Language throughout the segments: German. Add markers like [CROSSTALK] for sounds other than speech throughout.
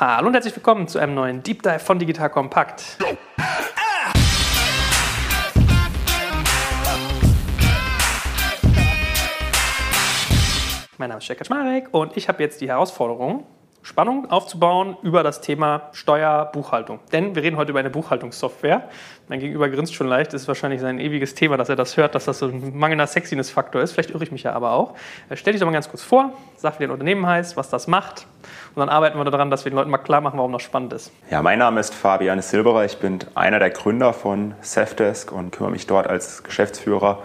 Hallo und herzlich willkommen zu einem neuen Deep Dive von Digital Kompakt. Mein Name ist Jekka Schmarek und ich habe jetzt die Herausforderung, Spannung aufzubauen über das Thema Steuer, Buchhaltung. Denn wir reden heute über eine Buchhaltungssoftware. Mein Gegenüber grinst schon leicht, das ist wahrscheinlich sein ewiges Thema, dass er das hört, dass das so ein mangelnder Sexiness-Faktor ist. Vielleicht irre ich mich ja aber auch. Äh, stell dich doch mal ganz kurz vor, sag, wie dein Unternehmen heißt, was das macht. Und dann arbeiten wir daran, dass wir den Leuten mal klar machen, warum das spannend ist. Ja, mein Name ist Fabian Silberer. Ich bin einer der Gründer von Safdesk und kümmere mich dort als Geschäftsführer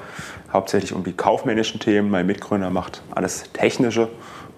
hauptsächlich um die kaufmännischen Themen. Mein Mitgründer macht alles Technische.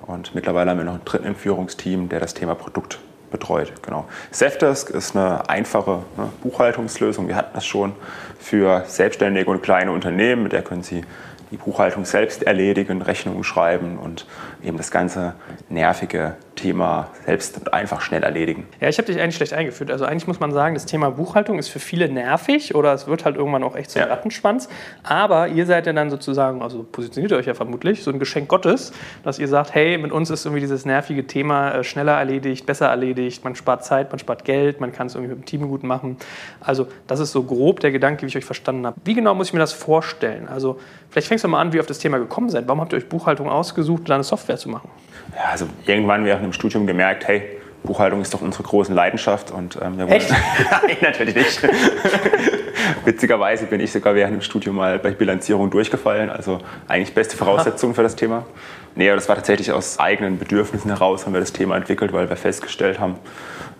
Und mittlerweile haben wir noch einen dritten im Führungsteam, der das Thema Produkt betreut. Genau. Safdesk ist eine einfache ne, Buchhaltungslösung. Wir hatten das schon für selbstständige und kleine Unternehmen. Mit der können Sie die Buchhaltung selbst erledigen, Rechnungen schreiben und eben das ganze nervige Thema selbst und einfach schnell erledigen. Ja, ich habe dich eigentlich schlecht eingeführt. Also eigentlich muss man sagen, das Thema Buchhaltung ist für viele nervig oder es wird halt irgendwann auch echt so ein ja. Rattenschwanz. Aber ihr seid ja dann sozusagen, also positioniert ihr euch ja vermutlich, so ein Geschenk Gottes, dass ihr sagt, hey, mit uns ist irgendwie dieses nervige Thema äh, schneller erledigt, besser erledigt, man spart Zeit, man spart Geld, man kann es irgendwie mit dem Team gut machen. Also das ist so grob der Gedanke, wie ich euch verstanden habe. Wie genau muss ich mir das vorstellen? Also vielleicht fängst du mal an, wie ihr auf das Thema gekommen seid. Warum habt ihr euch Buchhaltung ausgesucht, da eine Software zu machen? Ja, also irgendwann während dem Studium gemerkt, hey, Buchhaltung ist doch unsere große Leidenschaft. Und, ähm, wir Echt? [LAUGHS] Nein, natürlich nicht. [LAUGHS] Witzigerweise bin ich sogar während dem Studium mal bei Bilanzierung durchgefallen. Also eigentlich beste Voraussetzungen für das Thema. Nee, aber das war tatsächlich aus eigenen Bedürfnissen heraus, haben wir das Thema entwickelt, weil wir festgestellt haben,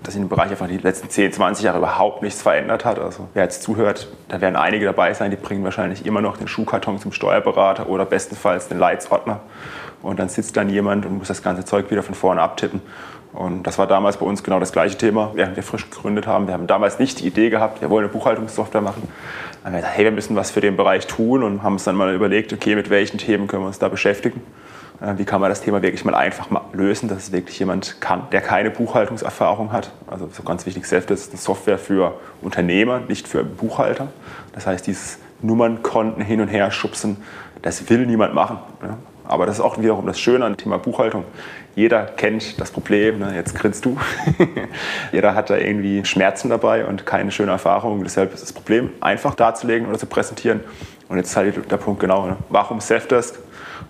dass sich im Bereich einfach die letzten 10, 20 Jahre überhaupt nichts verändert hat. Also wer jetzt zuhört, da werden einige dabei sein, die bringen wahrscheinlich immer noch den Schuhkarton zum Steuerberater oder bestenfalls den Leitsordner. Und dann sitzt dann jemand und muss das ganze Zeug wieder von vorne abtippen. Und das war damals bei uns genau das gleiche Thema, während wir frisch gegründet haben. Wir haben damals nicht die Idee gehabt, wir wollen eine Buchhaltungssoftware machen. Dann haben wir gesagt, hey, wir müssen was für den Bereich tun und haben uns dann mal überlegt, okay, mit welchen Themen können wir uns da beschäftigen. Äh, wie kann man das Thema wirklich mal einfach lösen, dass es wirklich jemand kann, der keine Buchhaltungserfahrung hat. Also so ganz wichtig, selbst ist eine Software für Unternehmer, nicht für Buchhalter. Das heißt, dieses Nummernkonten hin und her schubsen, das will niemand machen. Aber das ist auch wiederum das Schöne an dem Thema Buchhaltung. Jeder kennt das Problem, ne? jetzt grinst du. [LAUGHS] Jeder hat da irgendwie Schmerzen dabei und keine schöne Erfahrung. Deshalb ist das Problem einfach darzulegen oder zu präsentieren. Und jetzt ist halt der Punkt genau, ne? warum Safdesk?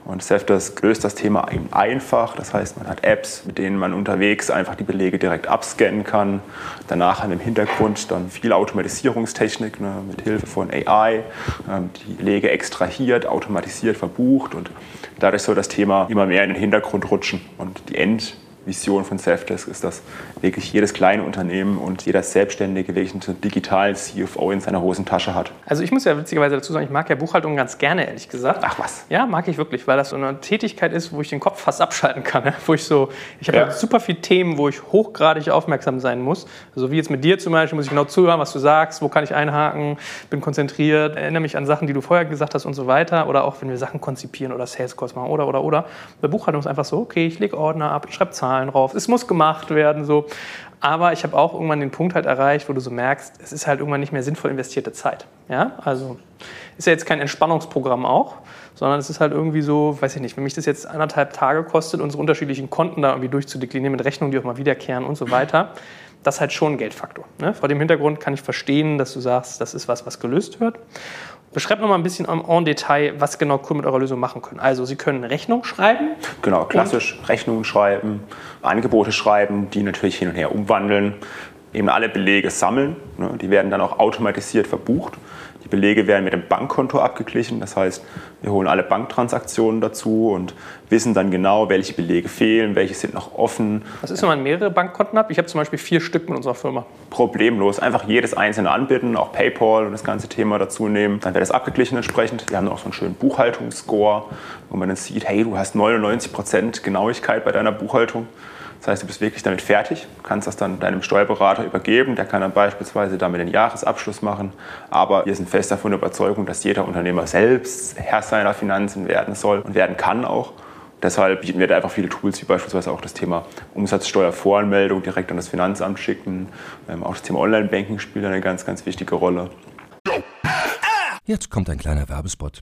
Und Safdesk löst das Thema eben einfach. Das heißt, man hat Apps, mit denen man unterwegs einfach die Belege direkt abscannen kann. Danach im Hintergrund dann viel Automatisierungstechnik ne, mit Hilfe von AI, ähm, die Belege extrahiert, automatisiert verbucht und dadurch soll das Thema immer mehr in den Hintergrund rutschen und die End Vision von Safdesk ist, dass wirklich jedes kleine Unternehmen und jeder Selbstständige wirklich einen digitalen CFO in seiner Hosentasche hat. Also ich muss ja witzigerweise dazu sagen, ich mag ja Buchhaltung ganz gerne, ehrlich gesagt. Ach was? Ja, mag ich wirklich, weil das so eine Tätigkeit ist, wo ich den Kopf fast abschalten kann. Ne? Wo ich so, ich habe ja. halt super viele Themen, wo ich hochgradig aufmerksam sein muss. Also wie jetzt mit dir zum Beispiel, muss ich genau zuhören, was du sagst, wo kann ich einhaken, bin konzentriert, erinnere mich an Sachen, die du vorher gesagt hast und so weiter. Oder auch wenn wir Sachen konzipieren oder Sales Calls machen oder, oder, oder. Bei Buchhaltung ist einfach so, okay, ich lege Ordner ab, ich schreibe Zahlen Zahlen drauf, es muss gemacht werden, so. Aber ich habe auch irgendwann den Punkt halt erreicht, wo du so merkst, es ist halt irgendwann nicht mehr sinnvoll investierte Zeit. Ja, also ist ja jetzt kein Entspannungsprogramm auch, sondern es ist halt irgendwie so, weiß ich nicht, wenn mich das jetzt anderthalb Tage kostet, unsere unterschiedlichen Konten da irgendwie durchzudeklinieren mit Rechnungen, die auch mal wiederkehren und so weiter, das ist halt schon ein Geldfaktor. Ne? Vor dem Hintergrund kann ich verstehen, dass du sagst, das ist was, was gelöst wird. Beschreibt noch mal ein bisschen en Detail, was genau Kunden mit eurer Lösung machen können. Also Sie können Rechnung schreiben. Genau, klassisch Rechnungen schreiben, Angebote schreiben, die natürlich hin und her umwandeln, eben alle Belege sammeln. Ne? Die werden dann auch automatisiert verbucht. Die Belege werden mit dem Bankkonto abgeglichen. Das heißt, wir holen alle Banktransaktionen dazu und wissen dann genau, welche Belege fehlen, welche sind noch offen. Was ist, wenn man mehrere Bankkonten hat? Ich habe zum Beispiel vier Stück mit unserer Firma. Problemlos. Einfach jedes einzelne anbieten, auch PayPal und das ganze Thema dazu nehmen. Dann wird das abgeglichen entsprechend. Wir haben noch so einen schönen Buchhaltungsscore, wo man dann sieht, hey, du hast 99% Genauigkeit bei deiner Buchhaltung. Das heißt, du bist wirklich damit fertig, kannst das dann deinem Steuerberater übergeben, der kann dann beispielsweise damit den Jahresabschluss machen. Aber wir sind fest davon Überzeugung, dass jeder Unternehmer selbst Herr seiner Finanzen werden soll und werden kann auch. Deshalb bieten wir da einfach viele Tools, wie beispielsweise auch das Thema Umsatzsteuervoranmeldung direkt an das Finanzamt schicken. Ähm, auch das Thema Online-Banking spielt eine ganz, ganz wichtige Rolle. Jetzt kommt ein kleiner Werbespot.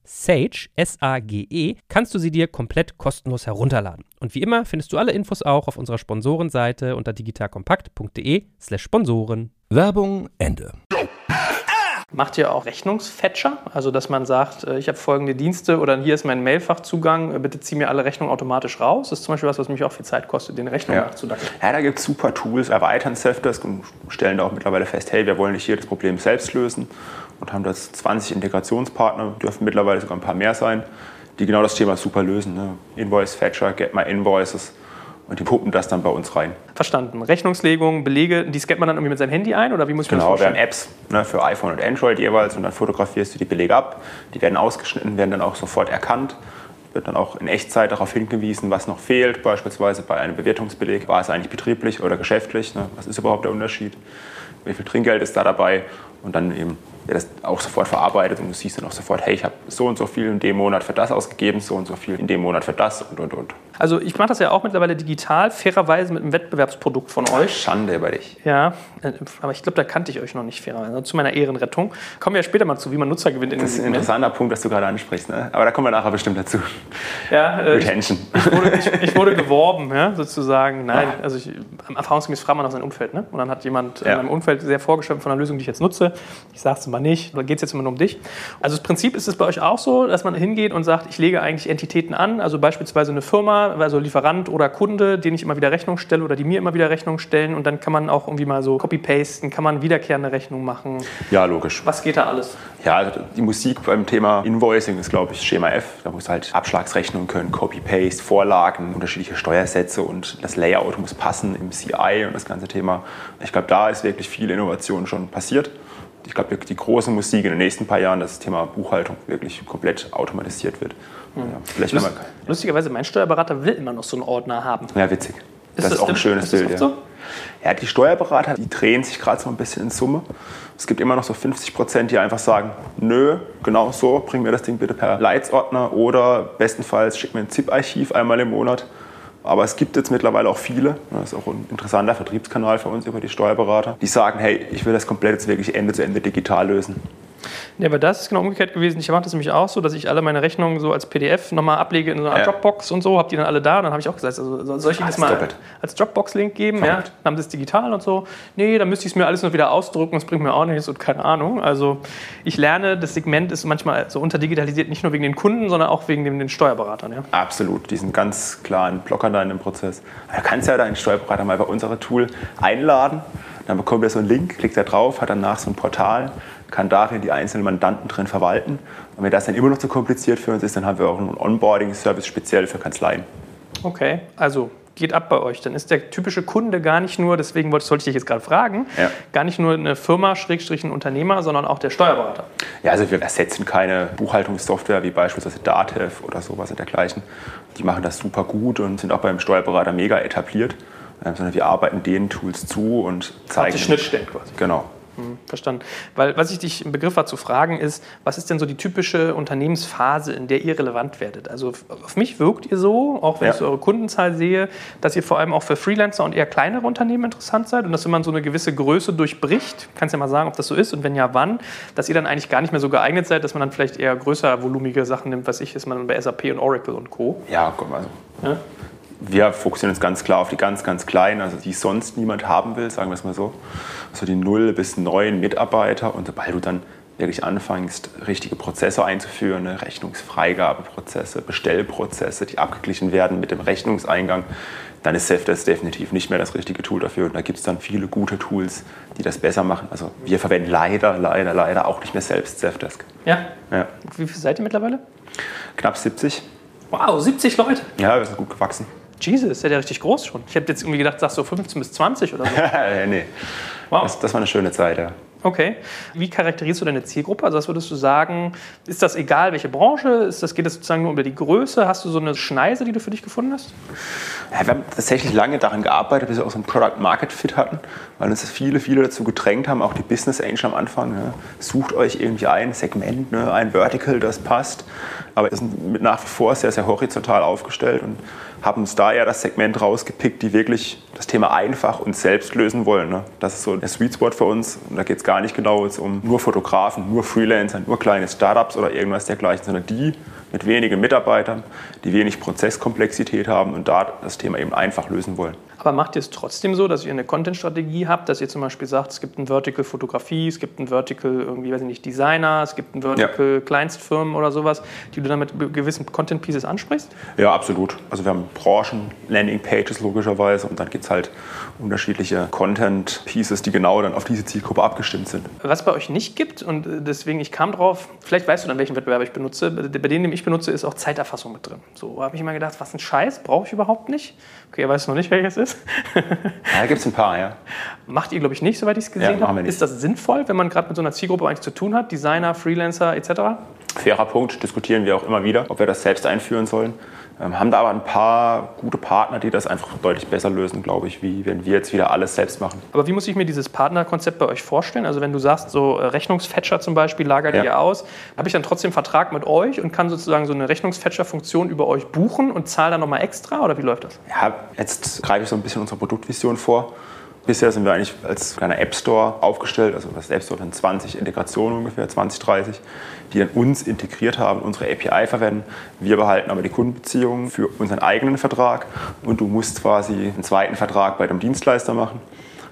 Sage, S-A-G-E, kannst du sie dir komplett kostenlos herunterladen. Und wie immer findest du alle Infos auch auf unserer Sponsorenseite unter digitalkompakt.de slash Sponsoren. Werbung Ende. Macht ihr auch Rechnungsfetcher? Also, dass man sagt, äh, ich habe folgende Dienste oder hier ist mein Mailfachzugang, äh, bitte zieh mir alle Rechnungen automatisch raus. Das ist zum Beispiel was, was mich auch viel Zeit kostet, den Rechnungen ja. nachzudacken. Ja, da gibt es super Tools, erweitern Selfdesk und stellen da auch mittlerweile fest, hey, wir wollen nicht jedes Problem selbst lösen und haben das 20 Integrationspartner, dürfen mittlerweile sogar ein paar mehr sein, die genau das Thema super lösen. Ne? Invoice Fetcher, Get My Invoices und die puppen das dann bei uns rein. Verstanden. Rechnungslegung, Belege, die scannt man dann irgendwie mit seinem Handy ein oder wie muss ich genau, das vorstellen? Genau, wir haben Apps ne, für iPhone und Android jeweils und dann fotografierst du die Belege ab. Die werden ausgeschnitten, werden dann auch sofort erkannt. Wird dann auch in Echtzeit darauf hingewiesen, was noch fehlt. Beispielsweise bei einem Bewertungsbeleg, war es eigentlich betrieblich oder geschäftlich? Ne? Was ist überhaupt der Unterschied? Wie viel Trinkgeld ist da dabei? Und dann eben der das auch sofort verarbeitet und du siehst dann auch sofort, hey, ich habe so und so viel in dem Monat für das ausgegeben, so und so viel in dem Monat für das und und und. Also ich mache das ja auch mittlerweile digital, fairerweise mit einem Wettbewerbsprodukt von euch. Schande über dich. Ja, äh, aber ich glaube, da kannte ich euch noch nicht fairerweise. Also zu meiner Ehrenrettung. Kommen wir ja später mal zu, wie man Nutzer gewinnt. In das ist ein interessanter Punkt, dass du gerade ansprichst. Ne? Aber da kommen wir nachher bestimmt dazu. Ja, äh, Retention. Ich, ich, wurde, ich, ich, wurde, [LAUGHS] geworben, ja, sozusagen. Nein, ja. also ich, erfahrungsgemäß fragt man nach seinem Umfeld. Ne? Und dann hat jemand ja. in meinem Umfeld sehr vorgeschwemmt von einer Lösung, die ich jetzt nutze. Ich sage es mal nicht. Da geht es jetzt immer nur um dich. Also das Prinzip ist es bei euch auch so, dass man hingeht und sagt, ich lege eigentlich Entitäten an, also beispielsweise eine Firma, also Lieferant oder Kunde, den ich immer wieder Rechnung stelle oder die mir immer wieder Rechnung stellen und dann kann man auch irgendwie mal so copy-pasten, kann man wiederkehrende Rechnung machen. Ja, logisch. Was geht da alles? Ja, also die Musik beim Thema Invoicing ist, glaube ich, Schema F. Da muss halt Abschlagsrechnungen können, Copy-Paste, Vorlagen, unterschiedliche Steuersätze und das Layout muss passen im CI und das ganze Thema. Ich glaube, da ist wirklich viel Innovation schon passiert ich glaube, die große Musik in den nächsten paar Jahren, dass das Thema Buchhaltung wirklich komplett automatisiert wird. Ja, vielleicht Lust, lustigerweise, mein Steuerberater will immer noch so einen Ordner haben. Ja, witzig. Ist das, das ist auch ein schönes Bild. Ja. So? ja, die Steuerberater, die drehen sich gerade so ein bisschen in Summe. Es gibt immer noch so 50 Prozent, die einfach sagen, nö, genau so, bring mir das Ding bitte per Leitsordner oder bestenfalls schick mir ein ZIP-Archiv einmal im Monat. Aber es gibt jetzt mittlerweile auch viele, das ist auch ein interessanter Vertriebskanal für uns über die Steuerberater, die sagen, hey, ich will das komplett jetzt wirklich Ende zu Ende digital lösen. Ja, aber das ist genau umgekehrt gewesen. Ich mache das nämlich auch so, dass ich alle meine Rechnungen so als PDF nochmal ablege in so einer ja. Dropbox und so, habe die dann alle da. Und dann habe ich auch gesagt, also soll ich Ihnen das mal doppelt. als Dropbox-Link geben? Ja, dann haben Sie es digital und so. Nee, dann müsste ich es mir alles nur wieder ausdrucken, das bringt mir auch nichts und keine Ahnung. Also ich lerne, das Segment ist manchmal so unterdigitalisiert, nicht nur wegen den Kunden, sondern auch wegen den Steuerberatern. Ja? Absolut, die sind ganz klar ein Blocker da in dem Prozess. Du kannst ja deinen Steuerberater mal bei unserem Tool einladen. Dann bekommt er so einen Link, klickt er drauf, hat danach so ein Portal kann darin die einzelnen Mandanten drin verwalten. Und wenn das dann immer noch zu kompliziert für uns ist, dann haben wir auch einen Onboarding-Service speziell für Kanzleien. Okay, also geht ab bei euch. Dann ist der typische Kunde gar nicht nur, deswegen wollte, ich dich jetzt gerade fragen, ja. gar nicht nur eine Firma, Schrägstrich ein Unternehmer, sondern auch der Steuerberater. Ja, also wir ersetzen keine Buchhaltungssoftware wie beispielsweise Datev oder sowas und dergleichen. Die machen das super gut und sind auch beim Steuerberater mega etabliert. Ähm, sondern wir arbeiten den Tools zu und zeigen. Die Schnittstellen quasi. Genau. Verstanden. Weil was ich dich im Begriff war zu fragen ist, was ist denn so die typische Unternehmensphase, in der ihr relevant werdet? Also auf mich wirkt ihr so, auch wenn ja. ich so eure Kundenzahl sehe, dass ihr vor allem auch für Freelancer und eher kleinere Unternehmen interessant seid und dass wenn man so eine gewisse Größe durchbricht, kannst du ja mal sagen, ob das so ist und wenn ja, wann, dass ihr dann eigentlich gar nicht mehr so geeignet seid, dass man dann vielleicht eher größer volumige Sachen nimmt, was ich, ist man dann bei SAP und Oracle und Co. Ja, komm, also. Ja? wir fokussieren uns ganz klar auf die ganz, ganz kleinen, also die sonst niemand haben will, sagen wir es mal so. So die 0 bis 9 Mitarbeiter. Und sobald du dann wirklich anfängst, richtige Prozesse einzuführen, ne, Rechnungsfreigabeprozesse, Bestellprozesse, die abgeglichen werden mit dem Rechnungseingang, dann ist Safdesk definitiv nicht mehr das richtige Tool dafür. Und da gibt es dann viele gute Tools, die das besser machen. Also wir verwenden leider, leider, leider auch nicht mehr selbst Safdesk. Ja? ja. Wie viel seid ihr mittlerweile? Knapp 70. Wow, 70 Leute? Ja, wir sind gut gewachsen. Jesus, ist ja richtig groß schon. Ich habe jetzt irgendwie gedacht, sagst du so 15 bis 20 oder so. [LAUGHS] nee. Wow. Das, das war eine schöne Zeit, ja. Okay. Wie charakterisierst du deine Zielgruppe? Also was würdest du sagen, ist das egal, welche Branche? Ist das, geht es sozusagen nur über die Größe? Hast du so eine Schneise, die du für dich gefunden hast? Ja, wir haben tatsächlich lange daran gearbeitet, bis wir auch so ein Product Market Fit hatten, weil uns viele, viele dazu gedrängt haben, auch die Business Angel am Anfang. Ne? Sucht euch irgendwie ein Segment, ne? ein Vertical, das passt. Aber wir sind nach wie vor sehr, sehr horizontal aufgestellt und haben uns da eher das Segment rausgepickt, die wirklich das Thema einfach und selbst lösen wollen. Ne? Das ist so der Sweet Spot für uns. Und da geht es gar nicht genau um nur Fotografen, nur Freelancer, nur kleine Startups oder irgendwas dergleichen, sondern die mit wenigen Mitarbeitern, die wenig Prozesskomplexität haben und da das Thema eben einfach lösen wollen. Aber macht ihr es trotzdem so, dass ihr eine Content-Strategie habt, dass ihr zum Beispiel sagt, es gibt ein Vertical Fotografie, es gibt ein Vertical irgendwie, weiß ich nicht, Designer, es gibt ein Vertical ja. Kleinstfirmen oder sowas, die du dann mit gewissen Content-Pieces ansprichst? Ja, absolut. Also wir haben Branchen-Landing-Pages logischerweise und dann gibt es halt unterschiedliche Content-Pieces, die genau dann auf diese Zielgruppe abgestimmt sind. Was bei euch nicht gibt und äh, deswegen, ich kam drauf, vielleicht weißt du dann, welchen Wettbewerb ich benutze, bei denen, den ich benutze, ist auch Zeiterfassung mit drin. So habe ich immer gedacht, was ein Scheiß, brauche ich überhaupt nicht. Okay, er weiß noch nicht, welches ist ist? [LAUGHS] ja, gibt es ein paar, ja. Macht ihr, glaube ich, nicht, soweit ich es gesehen ja, habe. Ist das sinnvoll, wenn man gerade mit so einer Zielgruppe eigentlich zu tun hat, Designer, Freelancer etc.? Fairer Punkt, diskutieren wir auch immer wieder, ob wir das selbst einführen sollen. Ähm, haben da aber ein paar gute Partner, die das einfach deutlich besser lösen, glaube ich, wie wenn wir jetzt wieder alles selbst machen. Aber wie muss ich mir dieses Partnerkonzept bei euch vorstellen? Also wenn du sagst, so äh, Rechnungsfetcher zum Beispiel lagert ja. ihr aus, habe ich dann trotzdem Vertrag mit euch und kann sozusagen so eine Rechnungsfetcher-Funktion über euch buchen und zahle dann nochmal extra oder wie läuft das? Ja, jetzt greife ich so ein bisschen unsere Produktvision vor. Bisher sind wir eigentlich als kleiner App Store aufgestellt, also das App Store hat 20 Integrationen ungefähr, 20, 30, die dann uns integriert haben, unsere API verwenden. Wir behalten aber die Kundenbeziehungen für unseren eigenen Vertrag und du musst quasi einen zweiten Vertrag bei dem Dienstleister machen.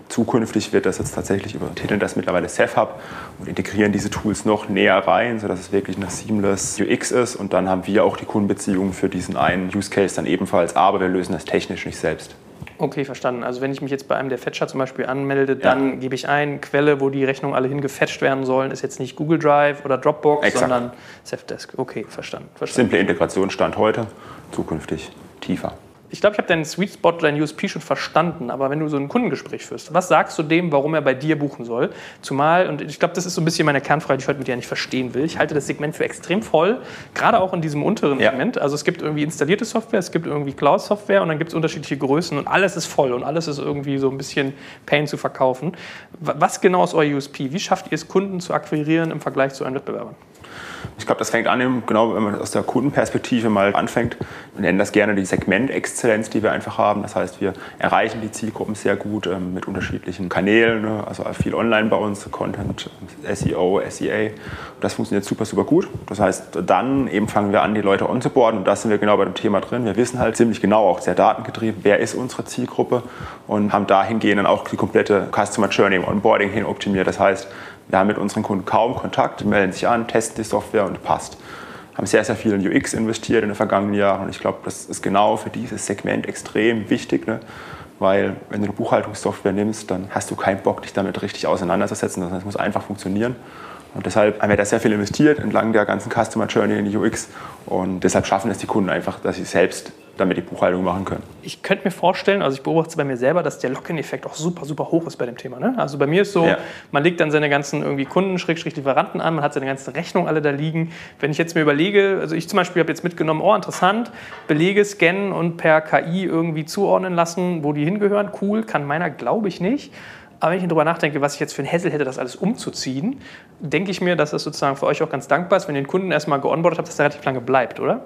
Zukünftig wird das jetzt tatsächlich über Titeln das mittlerweile SafeHub und integrieren diese Tools noch näher rein, sodass es wirklich eine seamless UX ist. Und dann haben wir auch die Kundenbeziehungen für diesen einen Use Case dann ebenfalls, aber wir lösen das technisch nicht selbst. Okay, verstanden. Also wenn ich mich jetzt bei einem der Fetcher zum Beispiel anmelde, dann ja. gebe ich ein, Quelle, wo die Rechnungen alle hingefetcht werden sollen, ist jetzt nicht Google Drive oder Dropbox, Exakt. sondern Safdesk. Okay, verstanden, verstanden. Simple Integration stand heute, zukünftig tiefer ich glaube, ich habe deinen Sweet Spot, deinen USP schon verstanden, aber wenn du so ein Kundengespräch führst, was sagst du dem, warum er bei dir buchen soll? Zumal, und ich glaube, das ist so ein bisschen meine Kernfrage, die ich heute mit dir nicht verstehen will. Ich halte das Segment für extrem voll, gerade auch in diesem unteren ja. Segment. Also es gibt irgendwie installierte Software, es gibt irgendwie Cloud-Software und dann gibt es unterschiedliche Größen und alles ist voll und alles ist irgendwie so ein bisschen Pain zu verkaufen. Was genau ist euer USP? Wie schafft ihr es, Kunden zu akquirieren im Vergleich zu euren Wettbewerbern? Ich glaube, das fängt an, genau wenn man aus der Kundenperspektive mal anfängt. Wir nennen das gerne die Segmentexzellenz, die wir einfach haben. Das heißt, wir erreichen die Zielgruppen sehr gut ähm, mit unterschiedlichen Kanälen, ne? also viel online bei uns, Content, SEO, SEA. Das funktioniert super, super gut. Das heißt, dann eben fangen wir an, die Leute onzuboarden und da sind wir genau bei dem Thema drin. Wir wissen halt ziemlich genau, auch sehr datengetrieben, wer ist unsere Zielgruppe und haben dahingehend dann auch die komplette Customer Journey im Onboarding hin optimiert. Das heißt, wir haben mit unseren Kunden kaum Kontakt, melden sich an, testen die Software und passt. Haben sehr, sehr viel in UX investiert in den vergangenen Jahren und ich glaube, das ist genau für dieses Segment extrem wichtig. Ne? Weil wenn du eine Buchhaltungssoftware nimmst, dann hast du keinen Bock, dich damit richtig auseinanderzusetzen, sondern es muss einfach funktionieren. Und deshalb haben wir da sehr viel investiert entlang der ganzen Customer Journey in die UX. Und deshalb schaffen es die Kunden einfach, dass sie selbst damit die Buchhaltung machen können. Ich könnte mir vorstellen, also ich beobachte es bei mir selber, dass der Lock-in-Effekt auch super, super hoch ist bei dem Thema. Ne? Also bei mir ist so, ja. man legt dann seine ganzen irgendwie Kunden, Schrägstrich Lieferanten an, man hat seine ganzen Rechnungen alle da liegen. Wenn ich jetzt mir überlege, also ich zum Beispiel habe jetzt mitgenommen, oh interessant, Belege scannen und per KI irgendwie zuordnen lassen, wo die hingehören, cool, kann meiner glaube ich nicht. Aber wenn ich darüber nachdenke, was ich jetzt für ein Hessel hätte, das alles umzuziehen, denke ich mir, dass das sozusagen für euch auch ganz dankbar ist, wenn ihr den Kunden erstmal geonboardet habt, dass der relativ lange bleibt, oder?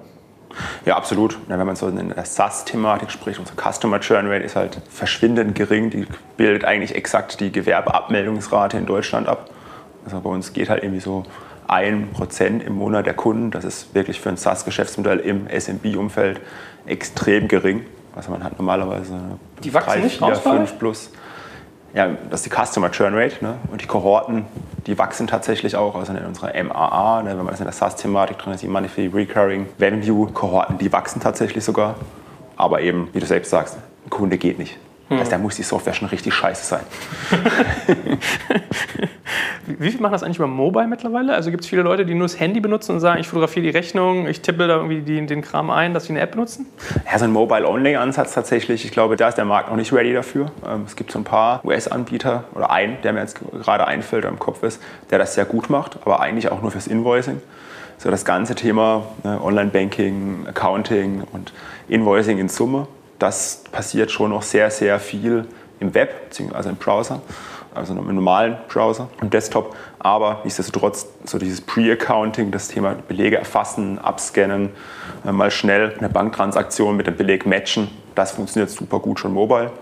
Ja, absolut. Ja, wenn man so in der SaaS-Thematik spricht, unsere Customer Churn Rate ist halt verschwindend gering. Die bildet eigentlich exakt die Gewerbeabmeldungsrate in Deutschland ab. Also bei uns geht halt irgendwie so ein Prozent im Monat der Kunden. Das ist wirklich für ein SaaS-Geschäftsmodell im SMB-Umfeld extrem gering. Also man hat normalerweise die wachsen 3, nicht 4, raus 5 plus. Ja, das ist die Customer Churn Rate. Ne? Und die Kohorten, die wachsen tatsächlich auch. Also in unserer MAA, ne, wenn man das in der SaaS-Thematik drin ist, die Monthly Recurring Revenue Kohorten, die wachsen tatsächlich sogar. Aber eben, wie du selbst sagst, ein Kunde geht nicht. Hm. Also da muss die Software schon richtig scheiße sein. [LAUGHS] Wie viel machen das eigentlich über Mobile mittlerweile? Also gibt es viele Leute, die nur das Handy benutzen und sagen, ich fotografiere die Rechnung, ich tippe da irgendwie die, den Kram ein, dass sie eine App benutzen? Ja, so ein Mobile-Only-Ansatz tatsächlich. Ich glaube, da ist der Markt noch nicht ready dafür. Ähm, es gibt so ein paar US-Anbieter oder einen, der mir jetzt gerade einfällt oder im Kopf ist, der das sehr gut macht, aber eigentlich auch nur fürs Invoicing. So das ganze Thema ne, Online-Banking, Accounting und Invoicing in Summe das passiert schon noch sehr, sehr viel im Web, also im Browser, also im normalen Browser und Desktop. Aber nichtsdestotrotz, so dieses Pre-Accounting, das Thema Belege erfassen, abscannen, äh, mal schnell eine Banktransaktion mit dem Beleg matchen, das funktioniert super gut schon mobile.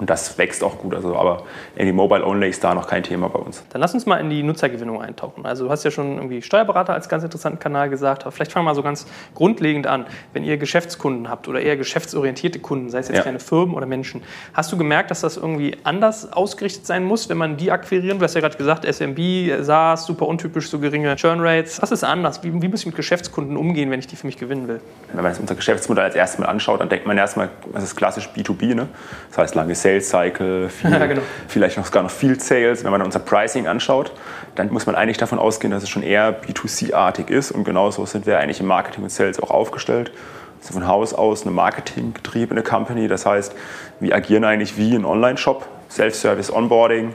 Und das wächst auch gut. Also, aber irgendwie Mobile Only ist da noch kein Thema bei uns. Dann lass uns mal in die Nutzergewinnung eintauchen. Also du hast ja schon irgendwie Steuerberater als ganz interessanten Kanal gesagt. Aber vielleicht fangen wir mal so ganz grundlegend an. Wenn ihr Geschäftskunden habt oder eher geschäftsorientierte Kunden, sei es jetzt ja. keine Firmen oder Menschen, hast du gemerkt, dass das irgendwie anders ausgerichtet sein muss, wenn man die akquirieren? Du hast ja gerade gesagt, SMB, SaaS, super untypisch, so geringe Churn Rates. Was ist anders? Wie, wie muss ich mit Geschäftskunden umgehen, wenn ich die für mich gewinnen will? Wenn man unser Geschäftsmodell als erstes mal anschaut, dann denkt man erstmal, das ist klassisch B2B. Ne? Das heißt, lange Sales Sales Cycle, [LAUGHS] viel, ja, genau. vielleicht noch sogar noch Field Sales. Wenn man unser Pricing anschaut, dann muss man eigentlich davon ausgehen, dass es schon eher B2C-artig ist. Und genauso sind wir eigentlich im Marketing und Sales auch aufgestellt. Also von Haus aus eine marketinggetriebene Company. Das heißt, wir agieren eigentlich wie ein Online-Shop, Self-Service Onboarding,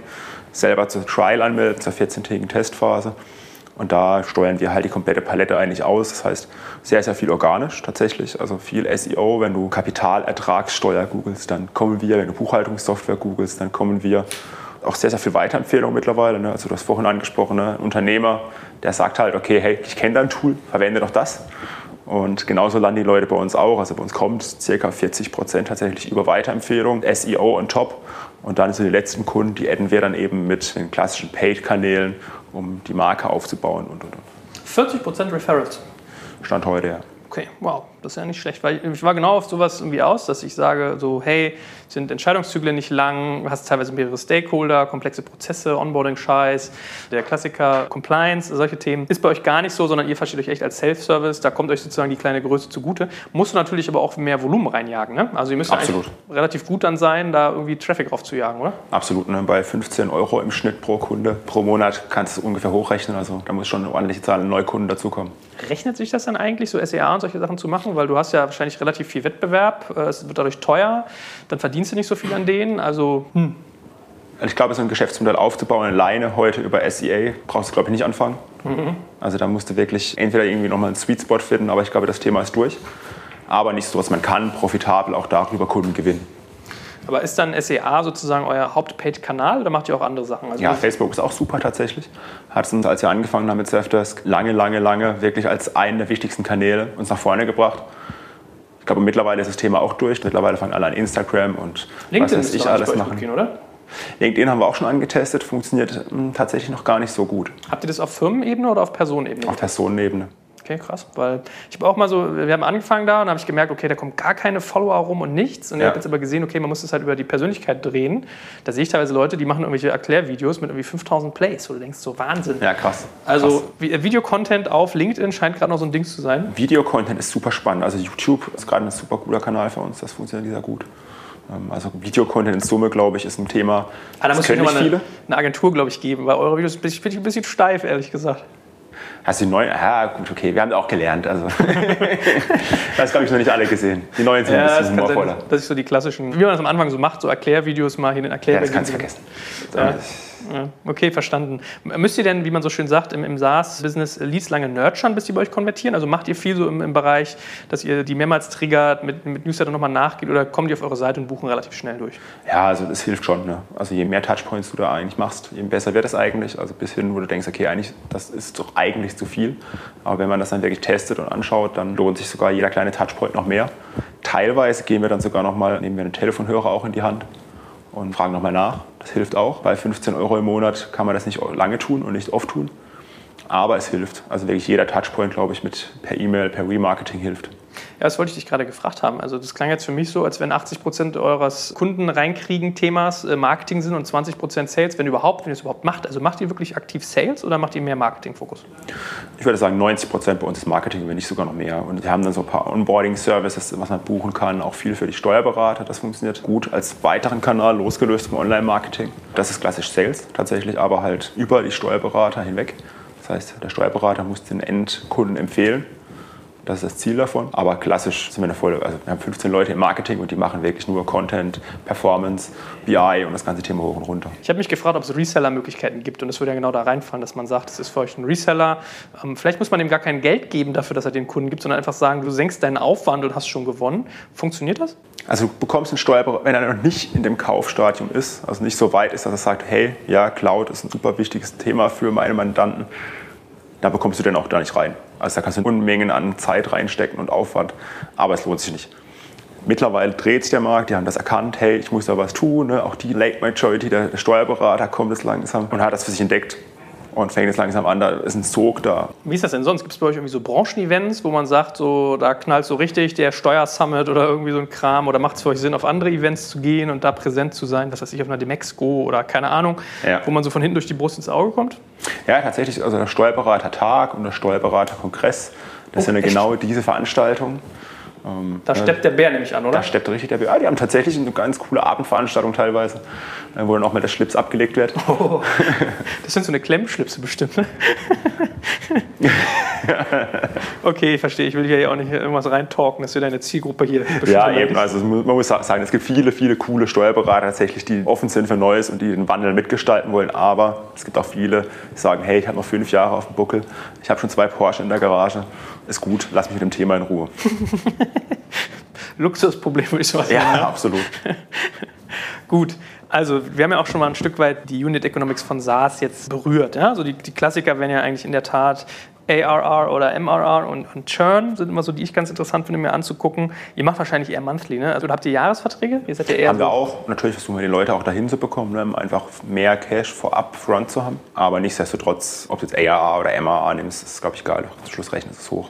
selber zur Trial anmelden, zur 14-tägigen Testphase. Und da steuern wir halt die komplette Palette eigentlich aus. Das heißt, sehr, sehr viel organisch tatsächlich. Also viel SEO. Wenn du Kapitalertragssteuer googelst, dann kommen wir. Wenn du Buchhaltungssoftware googelst, dann kommen wir. Auch sehr, sehr viel Weiterempfehlung mittlerweile. Ne? Also du hast vorhin angesprochen, ne? ein Unternehmer, der sagt halt, okay, hey, ich kenne dein Tool, verwende doch das. Und genauso landen die Leute bei uns auch. Also bei uns kommt ca. 40 Prozent tatsächlich über Weiterempfehlung, SEO on top. Und dann sind die letzten Kunden, die adden wir dann eben mit den klassischen Paid-Kanälen um die Marke aufzubauen und, und, und. 40% Referrals. Stand heute, ja. Okay, wow, das ist ja nicht schlecht, weil ich war genau auf sowas irgendwie aus, dass ich sage so, hey, sind Entscheidungszyklen nicht lang, hast teilweise mehrere Stakeholder, komplexe Prozesse, Onboarding-Scheiß, der Klassiker Compliance, solche Themen. Ist bei euch gar nicht so, sondern ihr versteht euch echt als Self-Service, da kommt euch sozusagen die kleine Größe zugute. Musst du natürlich aber auch mehr Volumen reinjagen, ne? Also ihr müsst Absolut. relativ gut dann sein, da irgendwie Traffic raufzujagen, oder? Absolut, ne? bei 15 Euro im Schnitt pro Kunde pro Monat kannst du ungefähr hochrechnen, also da muss schon eine ordentliche Zahl an Neukunden dazukommen. Rechnet sich das dann eigentlich, so SEA und solche Sachen zu machen? Weil du hast ja wahrscheinlich relativ viel Wettbewerb, äh, es wird dadurch teuer, dann verdienst du nicht so viel an denen. Also, hm. Ich glaube, so ein Geschäftsmodell aufzubauen alleine heute über SEA brauchst du, glaube ich, nicht anfangen. Mhm. Also da musst du wirklich entweder irgendwie nochmal einen Sweet Spot finden, aber ich glaube, das Thema ist durch. Aber nichtsdestotrotz, man kann profitabel auch darüber Kunden gewinnen. Aber ist dann SEA sozusagen euer Hauptpaid-Kanal oder macht ihr auch andere Sachen? Also ja, Facebook ist auch super tatsächlich. Hat uns, als wir angefangen haben mit Surfdesk, lange, lange, lange wirklich als einen der wichtigsten Kanäle uns nach vorne gebracht. Ich glaube, mittlerweile ist das Thema auch durch. Mittlerweile fangen alle an Instagram und LinkedIn was weiß ich alles machen. Gehen, oder? LinkedIn haben wir auch schon angetestet, funktioniert mh, hm, tatsächlich noch gar nicht so gut. Habt ihr das auf Firmenebene oder auf Personenebene? Auf Personenebene. Okay, krass. Weil ich habe auch mal so, wir haben angefangen da und habe ich gemerkt, okay, da kommen gar keine Follower rum und nichts. Und ja. ich habe jetzt aber gesehen, okay, man muss das halt über die Persönlichkeit drehen. Da sehe ich teilweise Leute, die machen irgendwelche Erklärvideos mit irgendwie 5000 Plays, wo du denkst, so Wahnsinn. Ja, krass. Also äh, Videocontent auf LinkedIn scheint gerade noch so ein Ding zu sein. Videocontent ist super spannend. Also YouTube ist gerade ein super cooler Kanal für uns. Das funktioniert sehr gut. Ähm, also Videocontent in Summe, glaube ich, ist ein Thema. Ah, da muss ich nochmal eine, eine Agentur, glaube ich, geben, weil eure Videos bin ich ein bisschen steif, ehrlich gesagt. Hast du die neuen? Ja, gut, okay, wir haben auch gelernt. Also. [LAUGHS] das glaube ich noch nicht alle gesehen. Die neuen sind ja, ein bisschen humorvoller. Das ist so die klassischen, wie man das am Anfang so macht, so Erklärvideos mal hier in Erklärvideos. Ja, das kannst du vergessen. Ja. Okay, verstanden. Müsst ihr denn, wie man so schön sagt, im, im SaaS-Business Leads lange nurturen, bis die bei euch konvertieren? Also macht ihr viel so im, im Bereich, dass ihr die mehrmals triggert, mit, mit Newsletter nochmal nachgeht oder kommen die auf eure Seite und buchen relativ schnell durch? Ja, also das hilft schon. Ne? Also je mehr Touchpoints du da eigentlich machst, je besser wird es eigentlich. Also bis hin, wo du denkst, okay, eigentlich, das ist doch eigentlich zu viel. Aber wenn man das dann wirklich testet und anschaut, dann lohnt sich sogar jeder kleine Touchpoint noch mehr. Teilweise gehen wir dann sogar nochmal, nehmen wir einen Telefonhörer auch in die Hand und fragen nochmal nach. Das hilft auch. Bei 15 Euro im Monat kann man das nicht lange tun und nicht oft tun. Aber es hilft. Also wirklich jeder Touchpoint, glaube ich, mit per E-Mail, per Remarketing hilft. Ja, das wollte ich dich gerade gefragt haben. Also das klang jetzt für mich so, als wenn 80 Prozent eures Kunden reinkriegen Themas äh, Marketing sind und 20 Prozent Sales, wenn überhaupt, wenn ihr es überhaupt macht. Also macht ihr wirklich aktiv Sales oder macht ihr mehr Marketing-Fokus? Ich würde sagen, 90 Prozent bei uns ist Marketing, wenn nicht sogar noch mehr. Und wir haben dann so ein paar Onboarding-Services, was man buchen kann, auch viel für die Steuerberater. Das funktioniert gut als weiteren Kanal, losgelöst vom Online-Marketing. Das ist klassisch Sales tatsächlich, aber halt über die Steuerberater hinweg. Das heißt, der Steuerberater muss den Endkunden empfehlen. Das ist das Ziel davon. Aber klassisch sind wir eine volle, also wir haben 15 Leute im Marketing und die machen wirklich nur Content, Performance, BI und das ganze Thema hoch und runter. Ich habe mich gefragt, ob es Reseller-Möglichkeiten gibt und es würde ja genau da reinfallen, dass man sagt, es ist für euch ein Reseller. Ähm, vielleicht muss man ihm gar kein Geld geben dafür, dass er den Kunden gibt, sondern einfach sagen, du senkst deinen Aufwand und hast schon gewonnen. Funktioniert das? Also du bekommst einen Steuerberater, wenn er noch nicht in dem Kaufstadium ist, also nicht so weit ist, dass er sagt, hey, ja, Cloud ist ein super wichtiges Thema für meine Mandanten, da bekommst du den auch da nicht rein. Also da kannst du Unmengen an Zeit reinstecken und Aufwand, aber es lohnt sich nicht. Mittlerweile dreht sich der Markt, die haben das erkannt, hey, ich muss da was tun. Ne? Auch die Late Majority, der, Steuerberater kommt jetzt langsam und hat das für sich entdeckt und fängt jetzt langsam an, da ist ein Sog da. Wie ist das denn sonst? Gibt es bei euch irgendwie so Branchenevents, wo man sagt, so, da knallt so richtig der Steuersummit oder irgendwie so ein Kram oder macht es für euch Sinn, auf andere Events zu gehen und da präsent zu sein, was weiß ich, auf einer Demexco oder keine Ahnung, ja. wo man so von hinten durch die Brust ins Auge kommt? Ja, tatsächlich, also der Steuerberatertag und der Steuerberaterkongress, das oh, sind ja genau diese Veranstaltungen. Ähm, da steppt der Bär nämlich an, oder? Da steppt richtig der Bär. Ja, die haben tatsächlich eine ganz coole Abendveranstaltung teilweise, äh, wo dann auch mal der Schlips abgelegt wird. Oh, [LAUGHS] das sind so eine Klemmschlipse bestimmt, ne? [LAUGHS] [LAUGHS] okay, ich verstehe. Ich will hier ja auch nicht irgendwas reintalken, dass wir deine Zielgruppe hier Ja, eben. Also man muss sagen, es gibt viele, viele coole Steuerberater tatsächlich, die offen sind für Neues und die den Wandel mitgestalten wollen. Aber es gibt auch viele, die sagen, hey, ich habe noch fünf Jahre auf dem Buckel, ich habe schon zwei Porsche in der Garage. Ist gut, lass mich mit dem Thema in Ruhe. [LAUGHS] Luxusproblem würde ich so sagen. Ja, ne? absolut. [LAUGHS] Gut, also wir haben ja auch schon mal ein Stück weit die Unit Economics von SaaS jetzt berührt. Ja? Also die, die Klassiker wären ja eigentlich in der Tat ARR oder MRR und, und, Churn sind immer so, die ich ganz interessant finde, mir anzugucken. Ihr macht wahrscheinlich eher monthly, ne? Also habt ihr Jahresverträge? Ihr seid ja eher haben so wir auch. Natürlich versuchen wir die Leute auch dahin zu bekommen, ne? einfach mehr Cash vorab front zu haben. Aber nichtsdestotrotz, ob du jetzt ARR oder MRR nimmst, ist glaube ich egal. Zum Schluss rechnet es hoch.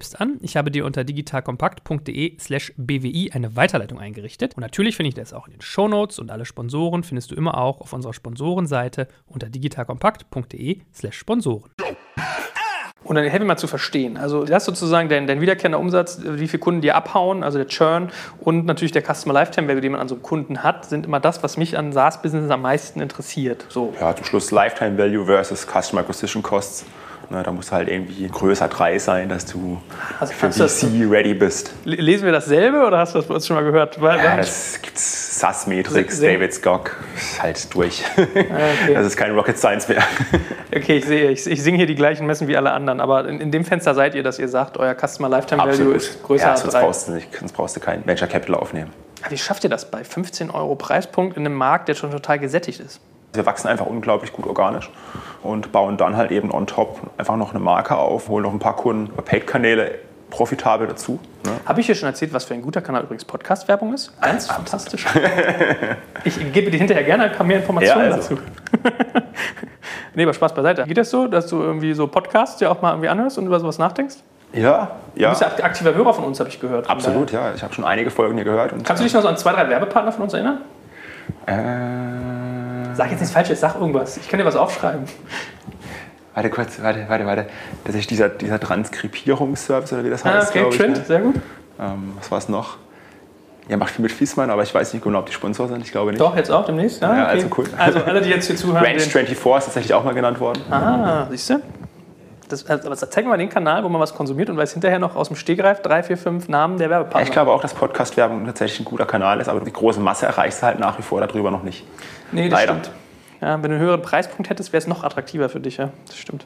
an. Ich habe dir unter digitalkompakt kontakt.de slash bwi eine Weiterleitung eingerichtet. Und natürlich finde ich das auch in den Shownotes und alle Sponsoren findest du immer auch auf unserer Sponsorenseite unter digitalkompakt.de slash Sponsoren. Und dann helfe mir mal zu verstehen. Also das ist sozusagen dein, dein wiederkehrender Umsatz, wie viele Kunden dir abhauen, also der Churn und natürlich der Customer Lifetime Value, den man an so einem Kunden hat, sind immer das, was mich an SaaS-Business am meisten interessiert. So. Ja, zum Schluss Lifetime Value versus Customer Acquisition Costs. Ne, da muss halt irgendwie größer 3 sein, dass du also für VC ready bist. Lesen wir dasselbe oder hast du das bei uns schon mal gehört? Ja, das gibt SAS Matrix, David Skog, halt durch. Ah, okay. [LAUGHS] Das ist kein Rocket Science mehr. [LAUGHS] Okay, ich sehe, ich, ich singe hier die gleichen Messen wie alle anderen, aber in, in, dem Fenster seid ihr, dass ihr sagt, euer Customer Lifetime Absolut. Value ist größer ja, als sonst 3. Brauchst du nicht, sonst brauchst du kein Venture Capital aufnehmen. Wie schafft ihr das bei 15 Euro Preispunkt in einem Markt, der schon total gesättigt ist? Wir wachsen einfach unglaublich gut organisch und bauen dann halt eben on top einfach noch eine Marke auf, holen noch ein paar Kunden über Paid-Kanäle profitabel dazu. Ne? Habe ich dir schon erzählt, was für ein guter Kanal übrigens Podcast-Werbung ist? Ganz ah, fantastisch. ich gebe dir hinterher gerne ein paar mehr Informationen ja, also. dazu. [LAUGHS] nee, aber Spaß beiseite. Geht das so, dass du irgendwie so Podcasts dir auch mal irgendwie anhörst und über sowas nachdenkst? Ja, Du ja. bist ja aktiver Hörer von uns, habe ich gehört. Absolut, ja. Ich habe schon einige Folgen hier gehört. Kannst du dich noch so an zwei, drei Werbepartner von uns erinnern? Äh, Sag jetzt nichts Falsches, sag irgendwas. Ich kann dir was aufschreiben. warte kurz, warte, warte, warte. Das ist dieser, dieser Transkribierungsservice oder wie das Ah, heißt, okay, glaube ich. Trend, Ne? sehr gut. Ähm, was war es noch? Ja, macht viel mit Fiesmann, aber ich weiß nicht genau, ob die Sponsor sind. Ich glaube nicht. Doch, jetzt auch demnächst. Ja, Ja, okay. also cool. Also alle, die jetzt hier [LAUGHS] zuhören. Range den- 24 ist tatsächlich auch mal genannt worden. Ah, siehst du? Das, also, aber zeig mal den Kanal, wo man was konsumiert und weiß hinterher noch aus dem Stegreif drei, vier, fünf Namen der Ja, Werbepartner. ich glaube auch, dass Podcast-Werbung tatsächlich ein guter Kanal ist, aber die große Masse erreichst du halt nach wie vor darüber noch nicht. Nee, das Leider. stimmt. Ja, wenn du einen höheren Preispunkt hättest, wäre es noch attraktiver für dich. Ja, das stimmt.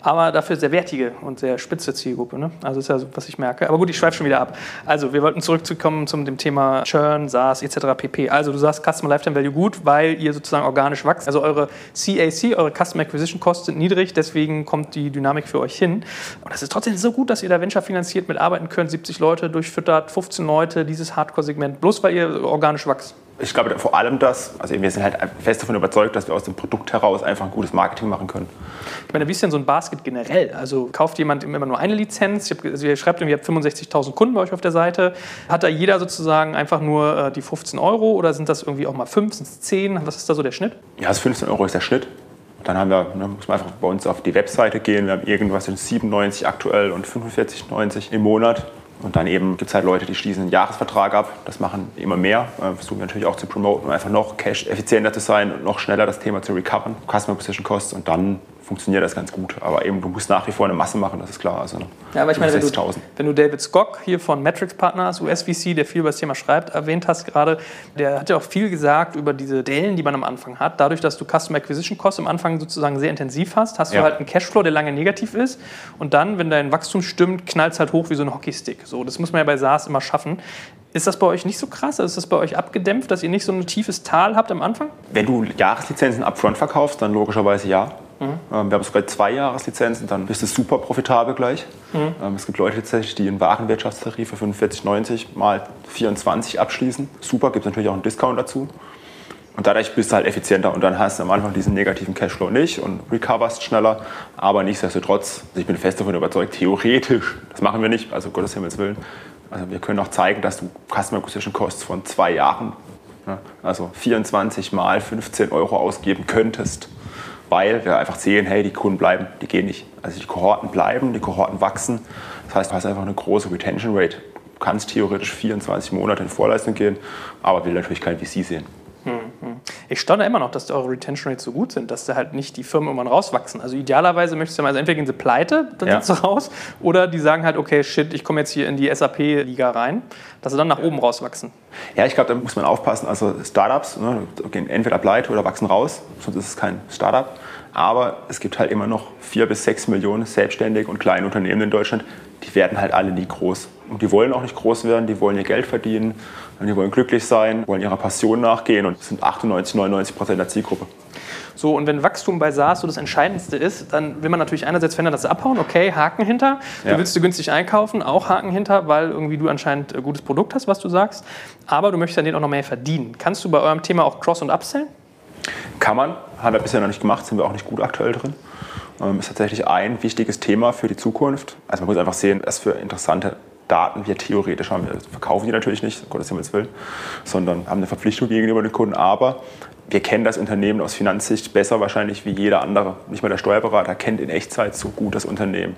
Aber dafür sehr wertige und sehr spitze Zielgruppe. Ne? Also ist ja so, was ich merke. Aber gut, ich schweife schon wieder ab. Also wir wollten zurückzukommen zum dem Thema Churn, SaaS etc. pp. Also du sagst Customer Lifetime Value gut, weil ihr sozusagen organisch wächst. Also eure CAC, eure Customer Acquisition Costs sind niedrig, deswegen kommt die Dynamik für euch hin. Und das ist trotzdem so gut, dass ihr da Venture finanziert mitarbeiten könnt. 70 Leute durchfüttert, 15 Leute, dieses Hardcore-Segment, bloß weil ihr organisch wächst. Ich glaube vor allem das, also wir sind halt fest davon überzeugt, dass wir aus dem Produkt heraus einfach ein gutes Marketing machen können. Ich meine, wie ist denn so ein Basket generell? Also kauft jemand immer nur eine Lizenz? Ich hab, also ihr schreibt, ihr habt 65.000 Kunden bei euch auf der Seite. Hat da jeder sozusagen einfach nur äh, die 15 Euro oder sind das irgendwie auch mal 5, sind es 10? Was ist da so der Schnitt? Ja, das 15 Euro ist der Schnitt. Dann haben wir, ne, muss man einfach bei uns auf die Webseite gehen. Wir haben irgendwas in 97 aktuell und 45,90 im Monat. Und dann eben gibt es halt Leute, die schließen einen Jahresvertrag ab. Das machen immer mehr. Äh, versuchen wir natürlich auch zu promoten, um einfach noch cash-effizienter zu sein und noch schneller das Thema zu recovern. Customer Acquisition Costs und dann funktioniert das ganz gut. Aber eben, du musst nach wie vor eine Masse machen, das ist klar. Also, Ja, aber ich meine, wenn du, 60.000. wenn du David Skock hier von Metrics Partners, US-VC, der viel über das Thema schreibt, erwähnt hast gerade, der hat ja auch viel gesagt über diese Dellen, die man am Anfang hat. Dadurch, dass du Customer Acquisition Costs am Anfang sozusagen sehr intensiv hast, hast du Ja. halt einen Cashflow, der lange negativ ist. Und dann, wenn dein Wachstum stimmt, knallt es halt hoch wie so ein Hockeystick. So, das muss man ja bei SaaS immer schaffen. Ist das bei euch nicht so krass? Also ist das bei euch abgedämpft, dass ihr nicht so ein tiefes Tal habt am Anfang? Wenn du Jahreslizenzen upfront verkaufst, dann logischerweise ja. Ähm, wir haben sogar zwei Jahreslizenzen, dann bist du super profitabel gleich. Ähm, es gibt Leute tatsächlich, die einen Warenwirtschaftstarif für 45,90 mal 24 abschließen. Super, gibt es natürlich auch einen Discount dazu. Und dadurch bist du halt effizienter und dann hast du am Anfang diesen negativen Cashflow nicht und recoverst schneller. Aber nichtsdestotrotz, also ich bin fest davon überzeugt, theoretisch, das machen wir nicht, also Gottes Himmels Willen, also wir können auch zeigen, dass du Customer Acquisition Costs von zwei Jahren, ne, also 24 mal 15 Euro ausgeben könntest, weil wir einfach sehen, hey, die Kunden bleiben, die gehen nicht. Also die Kohorten bleiben, die Kohorten wachsen. Das heißt, du hast einfach eine große Retention Rate. Du kannst theoretisch 24 Monate in Vorleistung gehen, aber will natürlich kein VC sehen. Ich staune immer noch, dass eure Retention Rates so gut sind, dass da halt nicht die Firmen irgendwann rauswachsen. Also idealerweise möchtest du mal, also entweder gehen sie pleite, dann Ja. sind sie raus, oder die sagen halt, okay, shit, ich komme jetzt hier in die SAP-Liga rein, dass sie dann nach oben rauswachsen. Ja, ich glaube, da muss man aufpassen. Also Startups ne, gehen entweder pleite oder wachsen raus, sonst ist es kein Startup. Aber es gibt halt immer noch vier bis sechs Millionen selbstständige und kleine Unternehmen in Deutschland. Die werden halt alle nie groß. Und die wollen auch nicht groß werden, die wollen ihr Geld verdienen, die wollen glücklich sein, wollen ihrer Passion nachgehen und das sind 98, 99 Prozent der Zielgruppe. So, und wenn Wachstum bei SaaS so das Entscheidendste ist, dann will man natürlich einerseits verhindern, dass sie abhauen, okay, Haken hinter. Du Ja. willst du günstig einkaufen, auch Haken hinter, weil irgendwie du anscheinend ein gutes Produkt hast, was du sagst. Aber du möchtest an denen auch noch mehr verdienen. Kannst du bei eurem Thema auch Cross- und Upsell? Kann man, haben wir bisher noch nicht gemacht, sind wir auch nicht gut aktuell drin. Ähm, ist tatsächlich ein wichtiges Thema für die Zukunft. Also man muss einfach sehen, was für interessante Daten wir theoretisch haben. Wir verkaufen die natürlich nicht, um Gottes Himmels Willen, sondern haben eine Verpflichtung gegenüber den Kunden. Aber wir kennen das Unternehmen aus Finanzsicht besser wahrscheinlich wie jeder andere. Nicht mal der Steuerberater kennt in Echtzeit so gut das Unternehmen.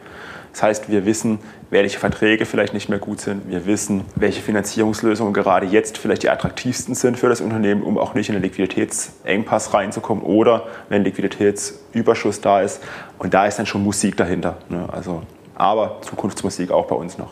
Das heißt, wir wissen, welche Verträge vielleicht nicht mehr gut sind. Wir wissen, welche Finanzierungslösungen gerade jetzt vielleicht die attraktivsten sind für das Unternehmen, um auch nicht in einen Liquiditätsengpass reinzukommen oder wenn Liquiditätsüberschuss da ist. Und da ist dann schon Musik dahinter. Ne? Also, aber Zukunftsmusik auch bei uns noch.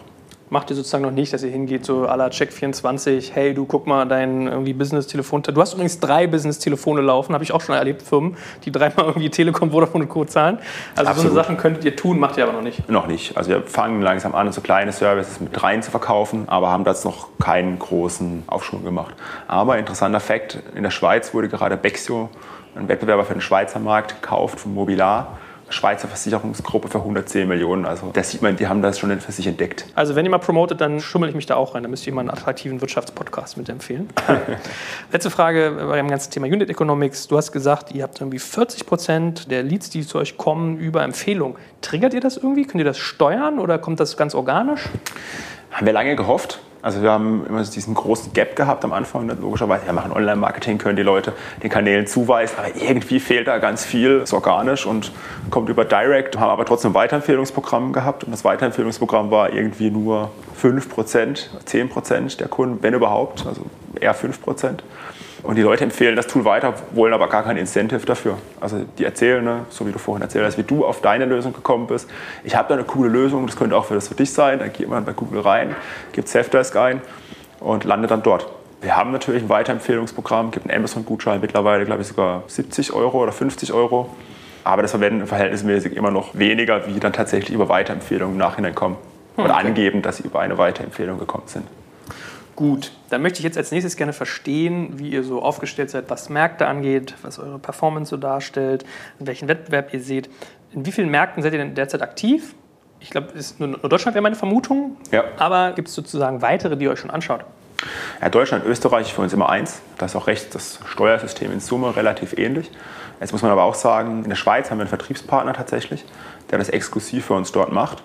Macht ihr sozusagen noch nicht, dass ihr hingeht, so à la Check24, hey, du guck mal dein irgendwie Business-Telefon. Du hast übrigens drei Business-Telefone laufen, habe ich auch schon erlebt, Firmen, die dreimal irgendwie Telekom, Vodafone und Co. zahlen. Also Absolut. so eine Sachen könntet ihr tun, macht ihr aber noch nicht. Noch nicht. Also wir fangen langsam an, so kleine Services mit rein zu verkaufen, aber haben das noch keinen großen Aufschwung gemacht. Aber interessanter Fakt, in der Schweiz wurde gerade Bexio, ein Wettbewerber für den Schweizer Markt, gekauft von Mobilar. Schweizer Versicherungsgruppe für 110 Millionen. Also da sieht man, die haben das schon für sich entdeckt. Also wenn ihr mal promotet, dann schummel ich mich da auch rein. Da müsst ihr mal einen attraktiven Wirtschaftspodcast mit empfehlen. [LAUGHS] Letzte Frage bei dem ganzen Thema Unit Economics. Du hast gesagt, ihr habt irgendwie 40 Prozent der Leads, die zu euch kommen, über Empfehlung. Triggert ihr das irgendwie? Könnt ihr das steuern oder kommt das ganz organisch? Haben wir lange gehofft. Also wir haben immer diesen großen Gap gehabt am Anfang, logischerweise. Wir machen Online-Marketing, können die Leute den Kanälen zuweisen, aber irgendwie fehlt da ganz viel, ist organisch und kommt über Direct, haben aber trotzdem Weiterempfehlungsprogramm gehabt und das Weiterempfehlungsprogramm war irgendwie nur 5%, 10% der Kunden, wenn überhaupt, also eher 5%. Und die Leute empfehlen das Tool weiter, wollen aber gar kein Incentive dafür. Also die erzählen, ne, so wie du vorhin erzählt hast, wie du auf deine Lösung gekommen bist. Ich habe da eine coole Lösung, das könnte auch für das für dich sein. Dann geht man bei Google rein, gibt Safdesk ein und landet dann dort. Wir haben natürlich ein Weiterempfehlungsprogramm, gibt einen Amazon-Gutschein mittlerweile, glaube ich, sogar 70 Euro oder 50 Euro. Aber das verwenden verhältnismäßig immer noch weniger, wie dann tatsächlich über Weiterempfehlungen im Nachhinein kommen. Hm, okay. angeben, dass sie über eine Weiterempfehlung gekommen sind. Gut, dann möchte ich jetzt als nächstes gerne verstehen, wie ihr so aufgestellt seid, was Märkte angeht, was eure Performance so darstellt, in welchen Wettbewerb ihr seht. In wie vielen Märkten seid ihr denn derzeit aktiv? Ich glaube, nur Deutschland wäre meine Vermutung. Ja. Aber gibt es sozusagen weitere, die ihr euch schon anschaut? Ja, Deutschland, Österreich für uns immer eins. Da ist auch recht das Steuersystem in Summe relativ ähnlich. Jetzt muss man aber auch sagen, in der Schweiz haben wir einen Vertriebspartner tatsächlich, der das exklusiv für uns dort macht.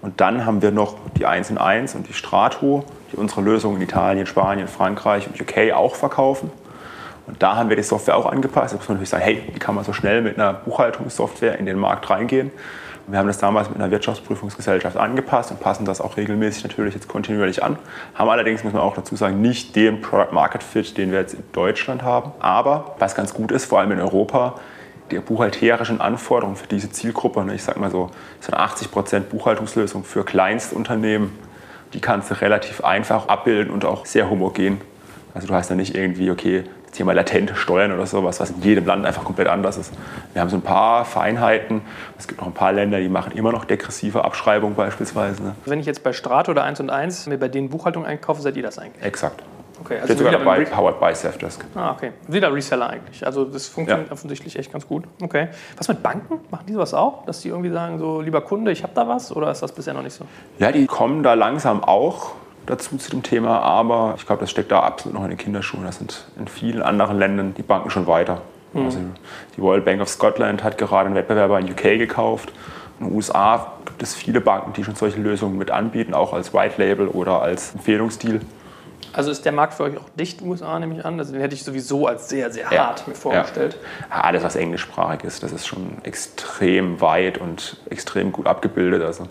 Und dann haben wir noch die 1 in 1 und die Strato, die unsere Lösung in Italien, Spanien, Frankreich und UK auch verkaufen. Und da haben wir die Software auch angepasst. Da muss man natürlich sagen, hey, wie kann man so schnell mit einer Buchhaltungssoftware in den Markt reingehen? Und wir haben das damals mit einer Wirtschaftsprüfungsgesellschaft angepasst und passen das auch regelmäßig natürlich jetzt kontinuierlich an. Haben allerdings, muss man auch dazu sagen, nicht den Product Market Fit, den wir jetzt in Deutschland haben. Aber was ganz gut ist, vor allem in Europa, die buchhalterischen Anforderungen für diese Zielgruppe, ne, ich sage mal so, so eine 80% Buchhaltungslösung für Kleinstunternehmen, die kannst du relativ einfach abbilden und auch sehr homogen. Also du hast da nicht irgendwie, okay, das Thema latente Steuern oder sowas, was in jedem Land einfach komplett anders ist. Wir haben so ein paar Feinheiten. Es gibt noch ein paar Länder, die machen immer noch degressive Abschreibung beispielsweise. Ne? Wenn ich jetzt bei Strato oder 1 und 1 mir bei denen Buchhaltung einkaufe, seid ihr das eigentlich? Exakt. Okay, also sogar dabei, powered by Safdesk. Ah, okay. Wieder Reseller eigentlich. Also das funktioniert ja. offensichtlich echt ganz gut. Okay. Was mit Banken? Machen die sowas auch? Dass die irgendwie sagen, so lieber Kunde, ich habe da was? Oder ist das bisher noch nicht so? Ja, die kommen da langsam auch dazu zu dem Thema, aber ich glaube, das steckt da absolut noch in den Kinderschuhen. Das sind in vielen anderen Ländern die Banken schon weiter. Mhm. Also die Royal Bank of Scotland hat gerade einen Wettbewerber in UK gekauft. In den USA gibt es viele Banken, die schon solche Lösungen mit anbieten, auch als White Label oder als Empfehlungsdeal. Also ist der Markt für euch auch dicht, USA nehme ich an? Also den hätte ich sowieso als sehr, sehr ja. hart mir vorgestellt. Ja. Alles, was englischsprachig ist, das ist schon extrem weit und extrem gut abgebildet. Also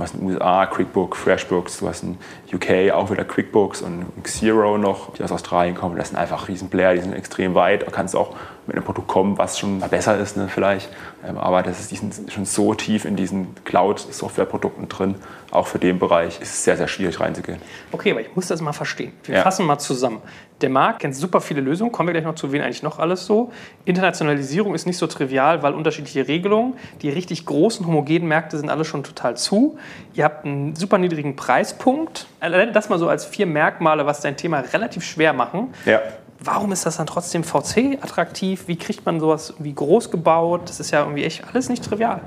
Du hast in den USA QuickBook, FreshBooks, du hast in UK auch wieder QuickBooks und Xero noch, die aus Australien kommen. Das sind einfach Riesenplayer, die sind extrem weit. Da kannst du auch mit einem Produkt kommen, was schon mal besser ist, ne, vielleicht. Ähm, aber das ist, die sind schon so tief in diesen Cloud-Software-Produkten drin. Auch für den Bereich ist es sehr, sehr schwierig reinzugehen. Okay, aber ich muss das mal verstehen. Wir ja. fassen mal zusammen. Der Markt kennt super viele Lösungen. Kommen wir gleich noch zu, wen eigentlich noch alles so. Internationalisierung ist nicht so trivial, weil unterschiedliche Regelungen. Die richtig großen homogenen Märkte sind alle schon total zu. Ihr habt einen super niedrigen Preispunkt. Allein das mal so als vier Merkmale, was dein Thema relativ schwer machen. Ja. Warum ist das dann trotzdem VC attraktiv? Wie kriegt man sowas irgendwie groß gebaut? Das ist ja irgendwie echt alles nicht trivial.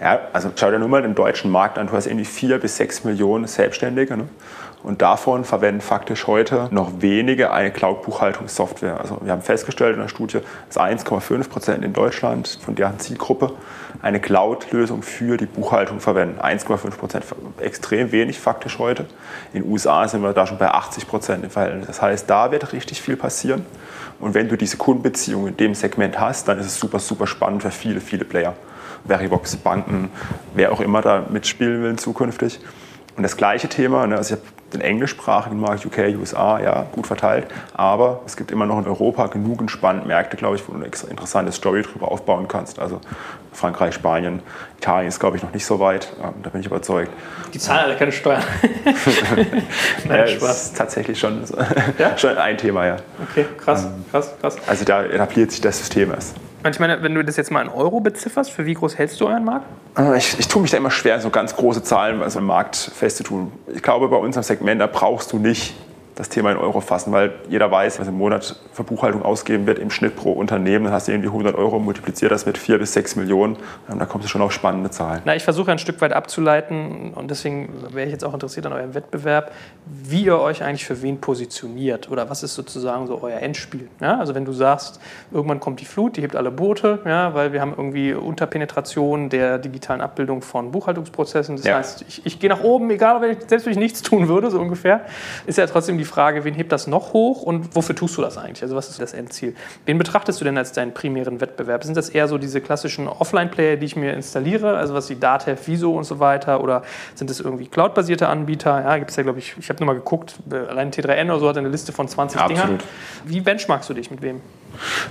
Ja, also schau dir nur mal den deutschen Markt an. Du hast irgendwie vier bis sechs Millionen Selbstständige. Ne? Und davon verwenden faktisch heute noch wenige eine Cloud-Buchhaltungssoftware. Also wir haben festgestellt in der Studie, dass 1,5 Prozent in Deutschland von deren Zielgruppe eine Cloud-Lösung für die Buchhaltung verwenden. 1,5 Prozent, extrem wenig faktisch heute. In den USA sind wir da schon bei 80 Prozent im Verhältnis. Das heißt, da wird richtig viel passieren. Und wenn du diese Kundenbeziehung in dem Segment hast, dann ist es super, super spannend für viele, viele Player. Veribox, Banken, wer auch immer da mitspielen will zukünftig. Und das gleiche Thema, ne, also ich habe den englischsprachigen Markt, UK, USA, ja, gut verteilt, aber es gibt immer noch in Europa genug spannende Märkte, glaube ich, wo du eine interessante Story drüber aufbauen kannst. Also Frankreich, Spanien, Italien ist, glaube ich, noch nicht so weit, da bin ich überzeugt. Die zahlen alle keine Steuern. [LAUGHS] [LAUGHS] Nein, ja, Spaß. ist tatsächlich schon, [LAUGHS] ja? schon ein Thema, ja. Okay, krass, krass, krass. Also da etabliert sich das System erst. Ich meine, wenn du das jetzt mal in Euro bezifferst, für wie groß hältst du euren Markt? Äh, ich, ich tue mich da immer schwer, so ganz große Zahlen also im Markt festzutun. Ich glaube, bei unserem Segment, da brauchst du nicht das Thema in Euro fassen, weil jeder weiß, was im Monat für Buchhaltung ausgeben wird im Schnitt pro Unternehmen. Dann hast du irgendwie 100 Euro, multipliziert das mit 4 bis 6 Millionen. Ähm, da kommst du schon auf spannende Zahlen. Na, ich versuche ein Stück weit abzuleiten und deswegen wäre ich jetzt auch interessiert an eurem Wettbewerb, wie ihr euch eigentlich für wen positioniert oder was ist sozusagen so euer Endspiel. Ja? Also wenn du sagst, irgendwann kommt die Flut, die hebt alle Boote, ja, weil wir haben irgendwie Unterpenetration der digitalen Abbildung von Buchhaltungsprozessen. Das ja. heißt, ich, ich gehe nach oben, egal, wenn ich, selbst wenn ich nichts tun würde, so ungefähr, ist ja trotzdem die Frage, wen hebt das noch hoch und wofür tust du das eigentlich? Also was ist das Endziel? Wen betrachtest du denn als deinen primären Wettbewerb? Sind das eher so diese klassischen Offline-Player, die ich mir installiere, also was wie Datev, Viso und so weiter oder sind es irgendwie Cloud-basierte Anbieter? Ja, gibt es ja, glaube ich, ich habe nur mal geguckt, allein T3N oder so hat eine Liste von 20 ja, Dingern. Wie benchmarkst du dich mit wem?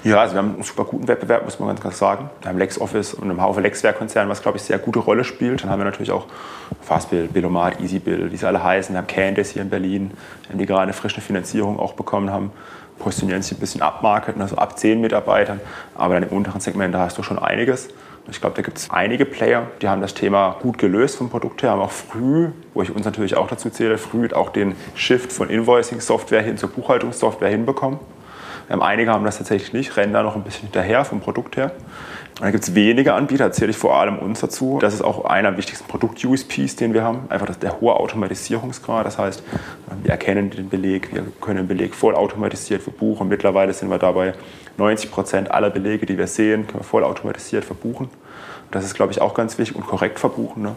Ja, also wir haben einen super guten Wettbewerb, muss man ganz klar sagen. Wir haben LexOffice und im Haufe Lexware-Konzern, was, glaube ich, sehr gute Rolle spielt. Dann haben wir natürlich auch Fastbill, Billomat, EasyBill, wie sie alle heißen. Wir haben Candice hier in Berlin, die gerade eine frische Finanzierung auch bekommen haben. Positionieren sich ein bisschen abmarketen, also ab 10 Mitarbeitern. Aber dann im unteren Segment, da hast du schon einiges. Ich glaube, da gibt es einige Player, die haben das Thema gut gelöst vom Produkt her, haben auch früh, wo ich uns natürlich auch dazu zähle, früh auch den Shift von Invoicing-Software hin zur Buchhaltungssoftware hinbekommen. Ähm, einige haben das tatsächlich nicht, rennen da noch ein bisschen hinterher vom Produkt her. Und dann gibt es wenige Anbieter, erzähle ich vor allem uns dazu. Das ist auch einer der wichtigsten Produkt-USPs, den wir haben. Einfach der hohe Automatisierungsgrad. Das heißt, wir erkennen den Beleg, wir können den Beleg voll automatisiert verbuchen. Mittlerweile sind wir dabei, 90 Prozent aller Belege, die wir sehen, können wir voll automatisiert verbuchen. Das ist, glaube ich, auch ganz wichtig und korrekt verbuchen. Ne?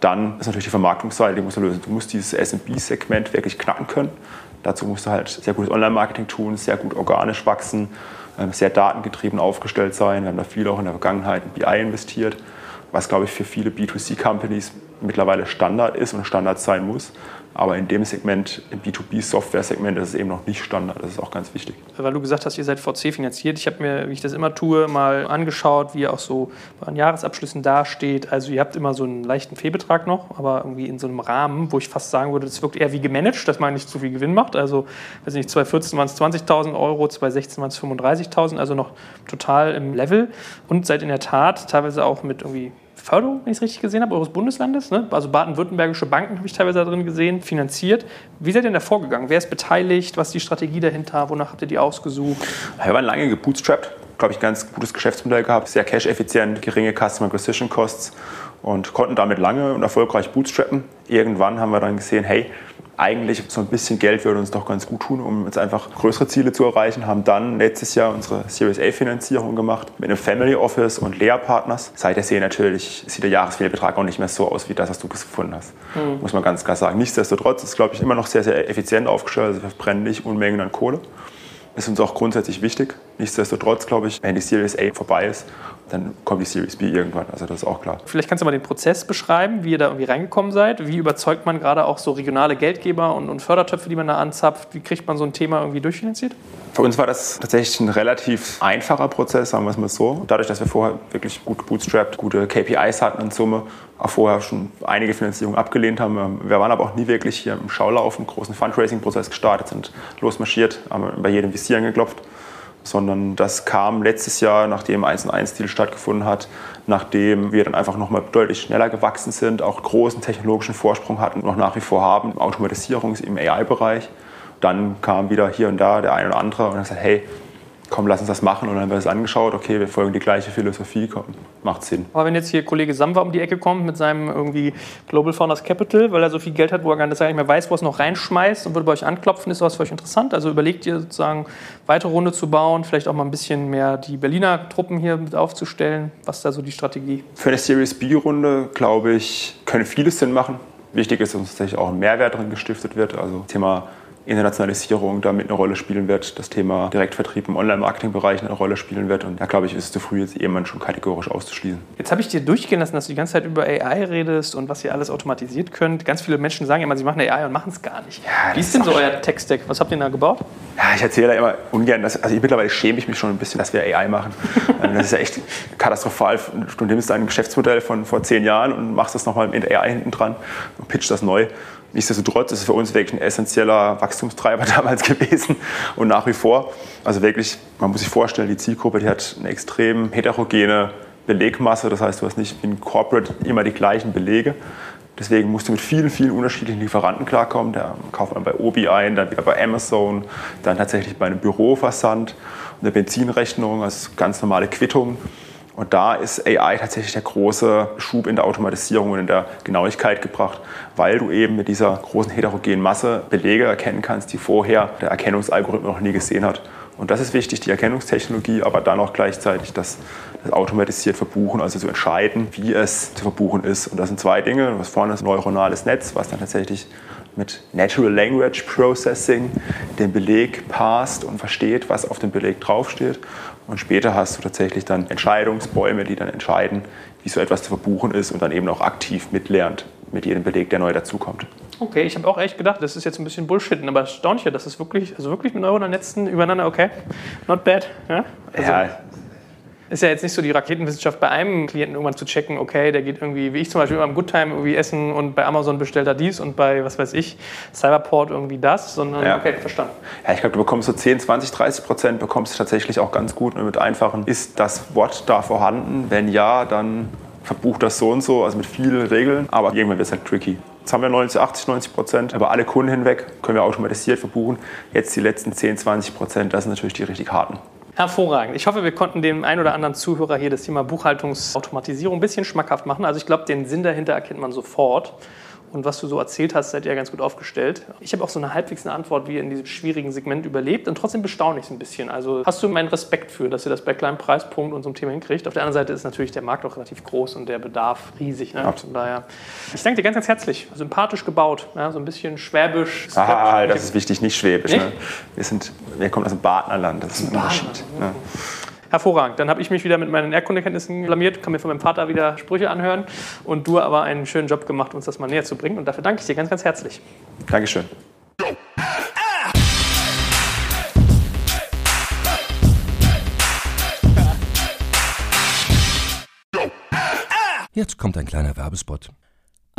Dann ist natürlich die Vermarktungsseite, die musst du lösen. Du musst dieses SMB-Segment wirklich knacken können. Dazu musst du halt sehr gutes Online-Marketing tun, sehr gut organisch wachsen, ähm, sehr datengetrieben aufgestellt sein. Wir haben da viel auch in der Vergangenheit in BI investiert, was, glaube ich, für viele B2C-Companies mittlerweile Standard ist und Standard sein muss. Aber in dem Segment, im B2B-Software-Segment, ist es eben noch nicht Standard. Das ist auch ganz wichtig. Weil du gesagt hast, ihr seid VC finanziert. Ich habe mir, wie ich das immer tue, mal angeschaut, wie ihr auch so den Jahresabschlüssen dasteht. Also ihr habt immer so einen leichten Fehlbetrag noch, aber irgendwie in so einem Rahmen, wo ich fast sagen würde, das wirkt eher wie gemanagt, dass man nicht zu viel Gewinn macht. Also, weiß nicht, 2014 waren es 20.000 Euro, 2016 waren es 35.000, also noch total im Level. Und seid in der Tat teilweise auch mit irgendwie Förderung, wenn ich es richtig gesehen habe, eures Bundeslandes. Ne? Also baden-württembergische Banken habe ich teilweise da drin gesehen, finanziert. Wie seid ihr denn da vorgegangen? Wer ist beteiligt? Was ist die Strategie dahinter? Wonach habt ihr die ausgesucht? Wir waren lange gebootstrapped. Glaube ich, ganz gutes Geschäftsmodell gehabt. Sehr cash-effizient, geringe Customer Acquisition Costs und konnten damit lange und erfolgreich bootstrappen. Irgendwann haben wir dann gesehen, hey, eigentlich so ein bisschen Geld würde uns doch ganz gut tun, um jetzt einfach größere Ziele zu erreichen. Haben dann letztes Jahr unsere Series A Finanzierung gemacht mit einem Family Office und Lea Partners. Seither sehe natürlich sieht der Jahresfehlbetrag auch nicht mehr so aus wie das, was du gefunden hast. Mhm. Muss man ganz klar sagen. Nichtsdestotrotz ist, glaube ich, immer noch sehr, sehr effizient aufgestellt. Also wir verbrennen nicht Unmengen an Kohle. Ist uns auch grundsätzlich wichtig. Nichtsdestotrotz, glaube ich, wenn die Series A vorbei ist, dann kommt die Series B irgendwann. Also das ist auch klar. Vielleicht kannst du mal den Prozess beschreiben, wie ihr da irgendwie reingekommen seid. Wie überzeugt man gerade auch so regionale Geldgeber und, und Fördertöpfe, die man da anzapft? Wie kriegt man so ein Thema irgendwie durchfinanziert? Für uns war das tatsächlich ein relativ einfacher Prozess, sagen wir es mal so. Dadurch, dass wir vorher wirklich gut bootstrapped, gute KPIs hatten in Summe, auch vorher schon einige Finanzierungen abgelehnt haben. Wir waren aber auch nie wirklich hier im Schaulauf, einen großen Fundraising-Prozess gestartet, sind losmarschiert, haben bei jedem VC angeklopft sondern das kam letztes Jahr, nachdem 1 1 Deal stattgefunden hat, nachdem wir dann einfach nochmal deutlich schneller gewachsen sind, auch großen technologischen Vorsprung hatten und noch nach wie vor haben, Automatisierungs- im AI-Bereich. Dann kam wieder hier und da der eine oder andere und hat gesagt, hey, komm, lass uns das machen. Und dann haben wir es angeschaut, okay, wir folgen die gleiche Philosophie, komm, macht Sinn. Aber wenn jetzt hier Kollege Samwa um die Ecke kommt mit seinem irgendwie Global Founders Capital, weil er so viel Geld hat, wo er gar nicht mehr weiß, wo er es noch reinschmeißt und würde bei euch anklopfen, ist sowas für euch interessant? Also überlegt ihr sozusagen, weitere Runde zu bauen, vielleicht auch mal ein bisschen mehr die Berliner Truppen hier mit aufzustellen? Was ist da so die Strategie? Für eine Series B-Runde, glaube ich, können vieles Sinn machen. Wichtig ist, dass uns tatsächlich auch ein Mehrwert drin gestiftet wird. Also Thema Internationalisierung damit eine Rolle spielen wird, das Thema Direktvertrieb im Online-Marketing-Bereich eine Rolle spielen wird. Und da glaube ich, ist es zu früh, jetzt jemanden schon kategorisch auszuschließen. Jetzt habe ich dir durchgehen lassen, dass du die ganze Zeit über AI redest und was ihr alles automatisiert könnt. Ganz viele Menschen sagen immer, sie machen AI und machen es gar nicht. Ja, Wie ist denn so euer Tech-Stack? Was habt ihr da gebaut? Ja, ich erzähle da immer ungern, dass, also ich, mittlerweile schäme ich mich schon ein bisschen, dass wir AI machen. Ähm, [LAUGHS] das ist ja echt katastrophal. Du nimmst ein Geschäftsmodell von vor zehn Jahren und machst das nochmal mit AI hinten dran und pitcht das neu. Nichtsdestotrotz ist es für uns wirklich ein essentieller Wachstumstreiber [LAUGHS] damals gewesen und nach wie vor. Also wirklich, man muss sich vorstellen, die Zielgruppe, die hat eine extrem heterogene Belegmasse. Das heißt, du hast nicht in Corporate immer die gleichen Belege. Deswegen musst du mit vielen, vielen unterschiedlichen Lieferanten klarkommen. Da kauft man bei Obi ein, dann wieder bei Amazon, dann tatsächlich bei einem Büroversand, eine Benzinrechnung, also ganz normale Quittung. Und da ist AI tatsächlich der große Schub in der Automatisierung und in der Genauigkeit gebracht, weil du eben mit dieser großen heterogenen Masse Belege erkennen kannst, die vorher der Erkennungsalgorithmus noch nie gesehen hat. Und das ist wichtig, die Erkennungstechnologie, aber dann auch gleichzeitig das, das automatisiert Verbuchen, also zu entscheiden, wie es zu verbuchen ist. Und das sind zwei Dinge. Was vorne ist ein neuronales Netz, was dann tatsächlich mit Natural Language Processing den Beleg passt und versteht, was auf dem Beleg draufsteht. Und später hast du tatsächlich dann Entscheidungsbäume, die dann entscheiden, wie so etwas zu verbuchen ist und dann eben auch aktiv mitlernt mit jedem Beleg, der neu dazukommt. Okay, ich habe auch echt gedacht, das ist jetzt ein bisschen Bullshit, aber erstaunlich, das ist wirklich, also wirklich mit neuronalen Netzen übereinander, okay, not bad. Ja, also, ja ist ja jetzt nicht so die Raketenwissenschaft bei einem Klienten irgendwann zu checken, okay, der geht irgendwie, wie ich zum Beispiel beim Goodtime irgendwie essen und bei Amazon bestellt er dies und bei, was weiß ich, Cyberport irgendwie das, sondern, Ja. okay, verstanden. Ja, ich glaube, du bekommst so 10, 20, 30 Prozent, bekommst du tatsächlich auch ganz gut mit einfachen. Ist das Wort da vorhanden? Wenn ja, dann verbucht das so und so, also mit vielen Regeln. Aber irgendwann wird es halt tricky. Jetzt haben wir 90, 80, 90 Prozent über alle Kunden hinweg, können wir automatisiert verbuchen. Jetzt die letzten 10, 20 Prozent, das sind natürlich die richtig harten. Hervorragend. Ich hoffe, wir konnten dem einen oder anderen Zuhörer hier das Thema Buchhaltungsautomatisierung ein bisschen schmackhaft machen. Also ich glaube, den Sinn dahinter erkennt man sofort. Und was du so erzählt hast, seid ihr ganz gut aufgestellt. Ich habe auch so eine halbwegs eine Antwort, wie ihr in diesem schwierigen Segment überlebt. Und trotzdem bestaune ich es ein bisschen. Also hast du meinen Respekt für, dass ihr das bei kleinen Preispunkt und so einem Thema hinkriegt. Auf der anderen Seite ist natürlich der Markt auch relativ groß und der Bedarf riesig. Ne? Von daher, ich danke dir ganz, ganz herzlich. Sympathisch gebaut. Ja? So ein bisschen schwäbisch. Ah, das ist wichtig, nicht schwäbisch. Nicht? Ne? Wir, sind, wir kommen aus dem Badnerland, das ist ein Unterschied. Ja. Hervorragend. Dann habe ich mich wieder mit meinen Erdkundekenntnissen blamiert, kann mir von meinem Vater wieder Sprüche anhören und du aber einen schönen Job gemacht, uns das mal näher zu bringen. Und dafür danke ich dir ganz, ganz herzlich. Dankeschön. Jetzt kommt ein kleiner Werbespot.